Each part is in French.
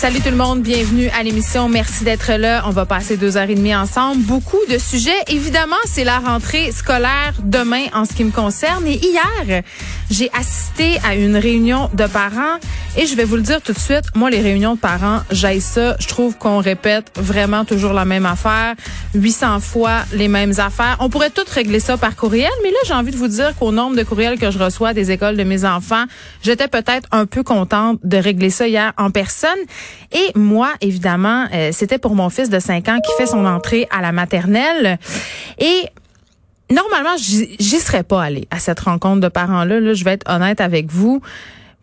Salut tout le monde, bienvenue à l'émission. Merci d'être là. On va passer deux heures et demie ensemble. Beaucoup de sujets. Évidemment, c'est la rentrée scolaire demain en ce qui me concerne. Et hier, j'ai assisté à une réunion de parents et je vais vous le dire tout de suite. Moi, les réunions de parents, j'aille ça. Je trouve qu'on répète vraiment toujours la même affaire. 800 fois les mêmes affaires. On pourrait tout régler ça par courriel, mais là, j'ai envie de vous dire qu'au nombre de courriels que je reçois des écoles de mes enfants, j'étais peut-être un peu contente de régler ça hier en personne. Et moi, évidemment, euh, c'était pour mon fils de 5 ans qui fait son entrée à la maternelle. Et normalement, j'y serais pas allée à cette rencontre de parents-là. Là, je vais être honnête avec vous.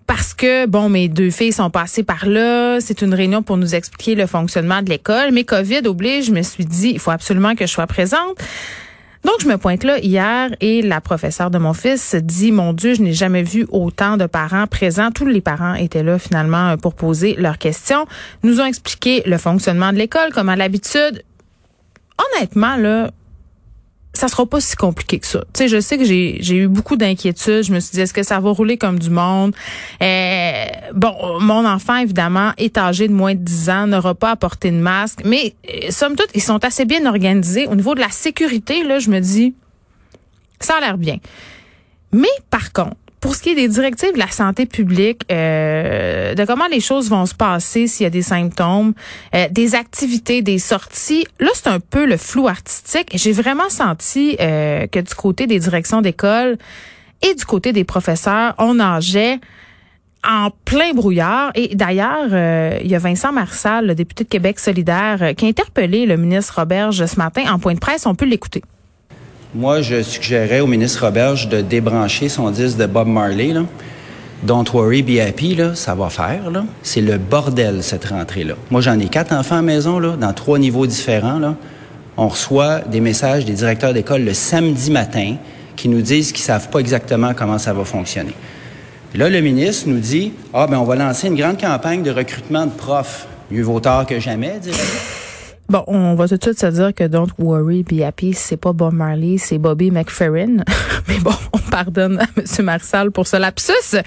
Parce que, bon, mes deux filles sont passées par là. C'est une réunion pour nous expliquer le fonctionnement de l'école. Mais COVID oblige, je me suis dit, il faut absolument que je sois présente. Donc, je me pointe là hier et la professeure de mon fils dit, mon Dieu, je n'ai jamais vu autant de parents présents. Tous les parents étaient là finalement pour poser leurs questions. Nous ont expliqué le fonctionnement de l'école comme à l'habitude. Honnêtement, là, ça sera pas si compliqué que ça. Tu sais, je sais que j'ai j'ai eu beaucoup d'inquiétudes. Je me suis dit est-ce que ça va rouler comme du monde? Euh, Bon, mon enfant évidemment est âgé de moins de 10 ans, n'aura pas à porter de masque, mais euh, somme toute, ils sont assez bien organisés au niveau de la sécurité là, je me dis ça a l'air bien. Mais par contre, pour ce qui est des directives de la santé publique, euh, de comment les choses vont se passer s'il y a des symptômes, euh, des activités, des sorties, là c'est un peu le flou artistique. J'ai vraiment senti euh, que du côté des directions d'école et du côté des professeurs, on nageait en plein brouillard. Et d'ailleurs, il y a Vincent Marsal, le député de Québec solidaire, qui a interpellé le ministre Roberge ce matin en point de presse. On peut l'écouter. Moi, je suggérais au ministre Roberge de débrancher son disque de Bob Marley. Don't worry, be happy, là, ça va faire. C'est le bordel, cette rentrée-là. Moi, j'en ai quatre enfants à la maison, là, dans trois niveaux différents. On reçoit des messages des directeurs d'école le samedi matin qui nous disent qu'ils savent pas exactement comment ça va fonctionner. là, le ministre nous dit, ah, ben, on va lancer une grande campagne de recrutement de profs. Mieux vaut tard que jamais, dirais Bon, on va tout de suite se dire que Don't Worry, Be Happy, c'est pas Bob Marley, c'est Bobby McFerrin. Mais bon, on pardonne à M. Marshall pour ce lapsus.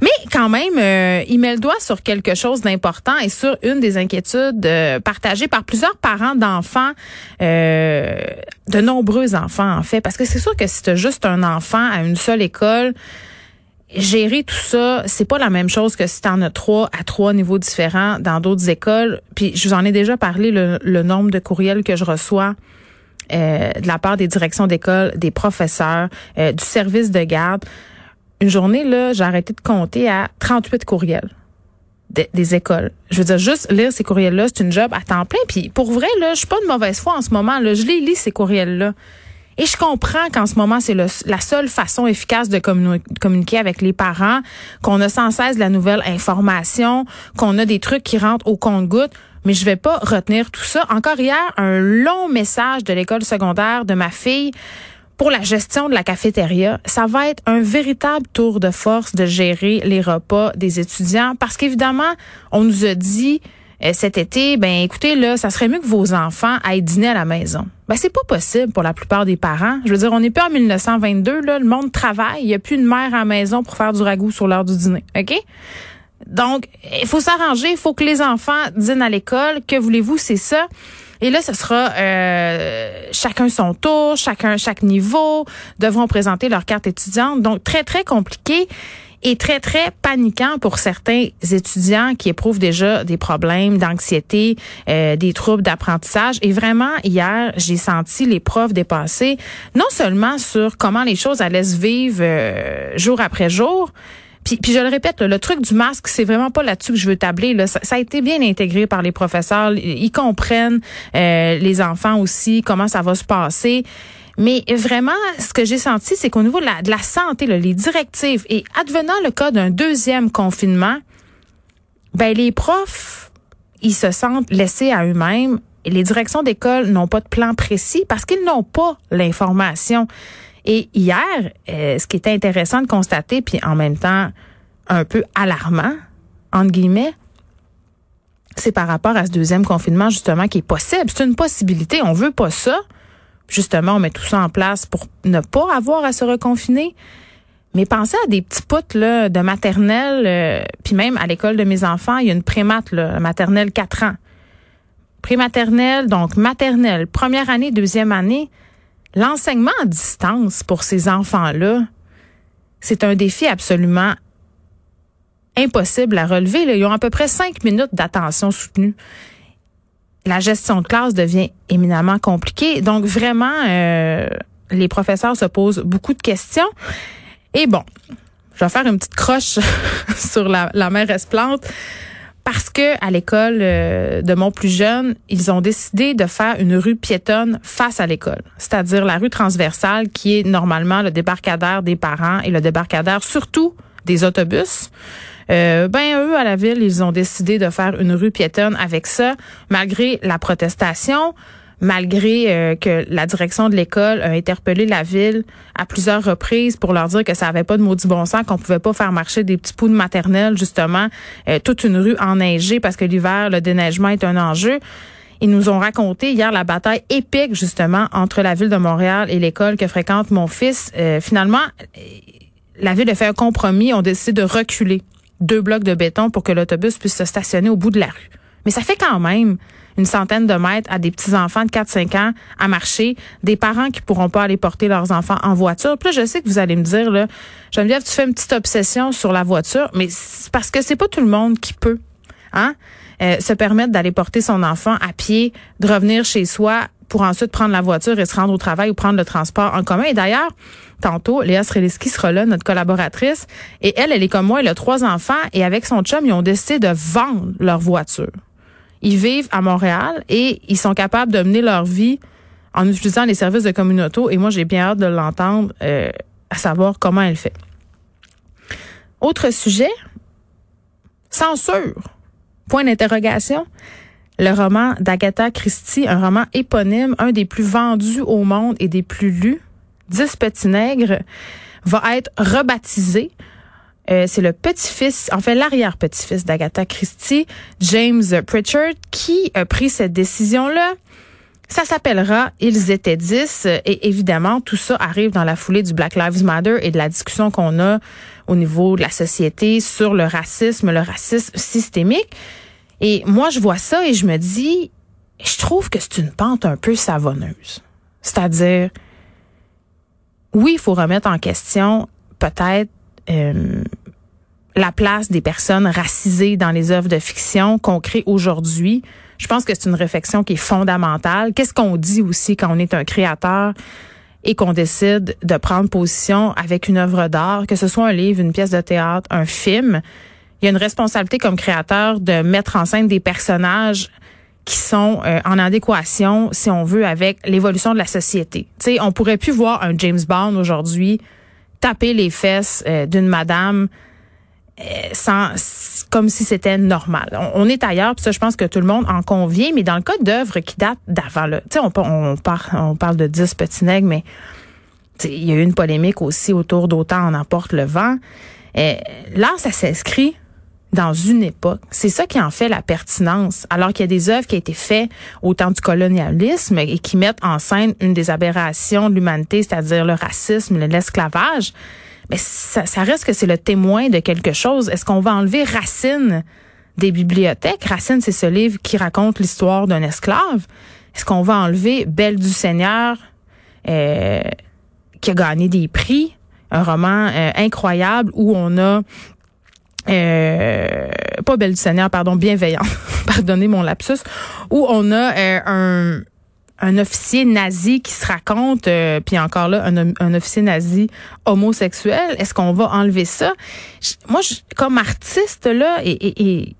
Mais quand même, euh, il met le doigt sur quelque chose d'important et sur une des inquiétudes euh, partagées par plusieurs parents d'enfants, euh, de nombreux enfants en fait. Parce que c'est sûr que si tu juste un enfant à une seule école, gérer tout ça, c'est pas la même chose que si tu en as trois à trois niveaux différents dans d'autres écoles. Puis je vous en ai déjà parlé, le, nombre de courriels que je reçois euh, de la part des directions d'école, des professeurs, euh, du service de garde. Une journée, là, j'ai arrêté de compter à 38 courriels des écoles. Je veux dire, juste lire ces courriels-là, c'est une job à temps plein. Puis pour vrai, là, je suis pas de mauvaise foi en ce moment. Là, je les lis, ces courriels-là. Et je comprends qu'en ce moment, c'est la seule façon efficace de communiquer avec les parents, qu'on a sans cesse de la nouvelle information, qu'on a des trucs qui rentrent au compte-goutte. Mais je vais pas retenir tout ça. Encore hier, un long message de l'école secondaire de ma fille pour la gestion de la cafétéria. Ça va être un véritable tour de force de gérer les repas des étudiants parce qu'évidemment, on nous a dit cet été, ben écoutez là, ça serait mieux que vos enfants aillent dîner à la maison. Ben c'est pas possible pour la plupart des parents. Je veux dire, on n'est plus en 1922 là, le monde travaille, il y a plus une mère à la maison pour faire du ragoût sur l'heure du dîner, OK? Donc, il faut s'arranger, il faut que les enfants dînent à l'école, que voulez-vous, c'est ça. Et là, ce sera euh, chacun son tour, chacun chaque niveau devront présenter leur carte étudiante. Donc très très compliqué est très, très paniquant pour certains étudiants qui éprouvent déjà des problèmes d'anxiété, euh, des troubles d'apprentissage. Et vraiment, hier, j'ai senti les profs dépasser, non seulement sur comment les choses allaient se vivre euh, jour après jour, puis, puis je le répète, le truc du masque, c'est vraiment pas là-dessus que je veux tabler. Là. Ça, a été bien intégré par les professeurs. Ils comprennent euh, les enfants aussi, comment ça va se passer. Mais vraiment, ce que j'ai senti, c'est qu'au niveau de la, santé, les directives, et advenant le cas d'un deuxième confinement, ben les profs, ils se sentent laissés à eux-mêmes. Et les directions d'école n'ont pas de plan précis parce qu'ils n'ont pas l'information. Et hier, euh, ce qui était intéressant de constater, puis en même temps un peu alarmant, entre guillemets, c'est par rapport à ce deuxième confinement, justement, qui est possible. C'est une possibilité. On veut pas ça. Justement, on met tout ça en place pour ne pas avoir à se reconfiner. Mais pensez à des petits poutres de maternelle, euh, puis même à l'école de mes enfants, il y a une prémate, maternelle 4 ans. Prématernelle, donc maternelle, première année, deuxième année. L'enseignement à distance pour ces enfants-là, c'est un défi absolument impossible à relever. Ils ont à peu près cinq minutes d'attention soutenue. La gestion de classe devient éminemment compliquée. Donc vraiment, euh, les professeurs se posent beaucoup de questions. Et bon, je vais faire une petite croche sur la, la mère Esplante parce que à l'école euh, de mon plus jeune, ils ont décidé de faire une rue piétonne face à l'école, c'est-à-dire la rue transversale qui est normalement le débarcadère des parents et le débarcadère surtout des autobus. Euh, ben eux à la ville, ils ont décidé de faire une rue piétonne avec ça, malgré la protestation, malgré euh, que la direction de l'école a interpellé la ville à plusieurs reprises pour leur dire que ça avait pas de maudit bon sens, qu'on pouvait pas faire marcher des petits poux de maternelle justement euh, toute une rue enneigée parce que l'hiver le déneigement est un enjeu. Ils nous ont raconté hier la bataille épique justement entre la ville de Montréal et l'école que fréquente mon fils. finalement, la ville a fait un compromis, on décide de reculer deux blocs de béton pour que l'autobus puisse se stationner au bout de la rue. Mais ça fait quand même une centaine de mètres à des petits-enfants de 4-5 ans à marcher, des parents qui pourront pas aller porter leurs enfants en voiture. Puis là, je sais que vous allez me dire, là, Geneviève, tu fais une petite obsession sur la voiture, mais c'est parce que c'est pas tout le monde qui peut, hein, euh, se permettre d'aller porter son enfant à pied, de revenir chez soi pour ensuite prendre la voiture et se rendre au travail ou prendre le transport en commun. Et d'ailleurs, tantôt, Léa Sreliski sera là, notre collaboratrice, et elle, elle est comme moi, elle a trois enfants, et avec son chum, ils ont décidé de vendre leur voiture. Ils vivent à Montréal et ils sont capables de mener leur vie en utilisant les services de communauté. Et moi, j'ai bien hâte de l'entendre, euh, à savoir comment elle fait. Autre sujet, censure. Point d'interrogation le roman d'Agatha Christie, un roman éponyme, un des plus vendus au monde et des plus lus, Dix petits nègres, va être rebaptisé. Euh, c'est le petit-fils, en fait l'arrière-petit-fils d'Agatha Christie, James Pritchard, qui a pris cette décision-là. Ça s'appellera Ils étaient dix et évidemment tout ça arrive dans la foulée du Black Lives Matter et de la discussion qu'on a au niveau de la société sur le racisme, le racisme systémique. Et moi, je vois ça et je me dis, je trouve que c'est une pente un peu savonneuse. C'est-à-dire, oui, il faut remettre en question peut-être euh, la place des personnes racisées dans les œuvres de fiction qu'on crée aujourd'hui. Je pense que c'est une réflexion qui est fondamentale. Qu'est-ce qu'on dit aussi quand on est un créateur et qu'on décide de prendre position avec une œuvre d'art, que ce soit un livre, une pièce de théâtre, un film? Il y a une responsabilité comme créateur de mettre en scène des personnages qui sont euh, en adéquation, si on veut, avec l'évolution de la société. Tu sais, on pourrait plus voir un James Bond aujourd'hui taper les fesses euh, d'une madame euh, sans comme si c'était normal. On, est ailleurs, puis ça, je pense que tout le monde en convient, mais dans le cas d'œuvres qui datent d'avant tu sais, on, on, parle, on parle de 10 petits nègres, mais il y a eu une polémique aussi autour d'Autant en emporte le vent. là, ça s'inscrit dans une époque. C'est ça qui en fait la pertinence. Alors qu'il y a des œuvres qui ont été faites au temps du colonialisme et qui mettent en scène une des aberrations de l'humanité, c'est-à-dire le racisme, l'esclavage. Mais ça, ça reste que c'est le témoin de quelque chose. Est-ce qu'on va enlever Racine des bibliothèques? Racine, c'est ce livre qui raconte l'histoire d'un esclave. Est-ce qu'on va enlever Belle du Seigneur, euh, qui a gagné des prix? Un roman euh, incroyable où on a euh, pas Belle du Seigneur, pardon, bienveillant, pardonnez mon lapsus, où on a euh, un, un officier nazi qui se raconte, euh, puis encore là, un, un, officier nazi homosexuel. Est-ce qu'on va enlever ça? moi, je, comme artiste, là, et, et,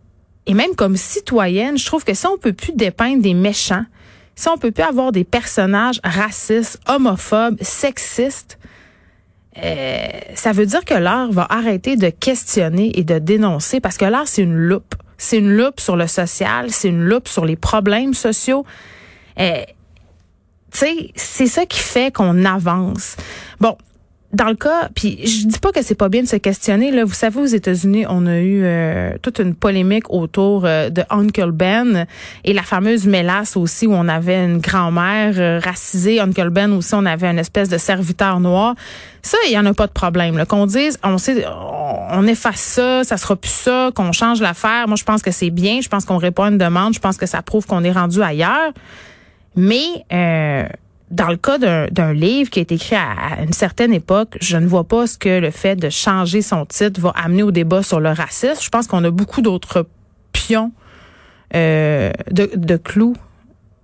et, même comme citoyenne, je trouve que si on peut plus dépeindre des méchants, si on peut plus avoir des personnages racistes, homophobes, sexistes, euh, ça veut dire que l'art va arrêter de questionner et de dénoncer parce que l'art, c'est une loupe. C'est une loupe sur le social, c'est une loupe sur les problèmes sociaux. Euh, tu sais, c'est ça qui fait qu'on avance. Bon, dans le cas, puis je dis pas que c'est pas bien de se questionner. Là, vous savez, aux États-Unis, on a eu euh, toute une polémique autour euh, de Uncle Ben et la fameuse mélasse aussi où on avait une grand-mère euh, racisée. Uncle Ben aussi, on avait une espèce de serviteur noir. Ça, il y en a pas de problème. Qu'on dise, on sait, on efface ça, ça sera plus ça, qu'on change l'affaire. Moi, je pense que c'est bien. Je pense qu'on répond à une demande. Je pense que ça prouve qu'on est rendu ailleurs. Mais dans le cas d'un livre qui a été écrit à, une certaine époque, je ne vois pas ce que le fait de changer son titre va amener au débat sur le racisme. Je pense qu'on a beaucoup d'autres pions euh, de, de clous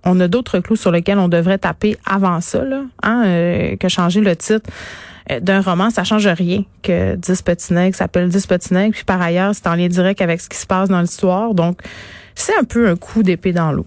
on a d'autres clous sur lesquels on devrait taper avant ça, là, hein, euh, que changer le titre euh, d'un roman, ça change rien que 10 petits s'appelle 10 petits puis par ailleurs, c'est en lien direct avec ce qui se passe dans l'histoire. Donc, c'est un peu un coup d'épée dans l'eau.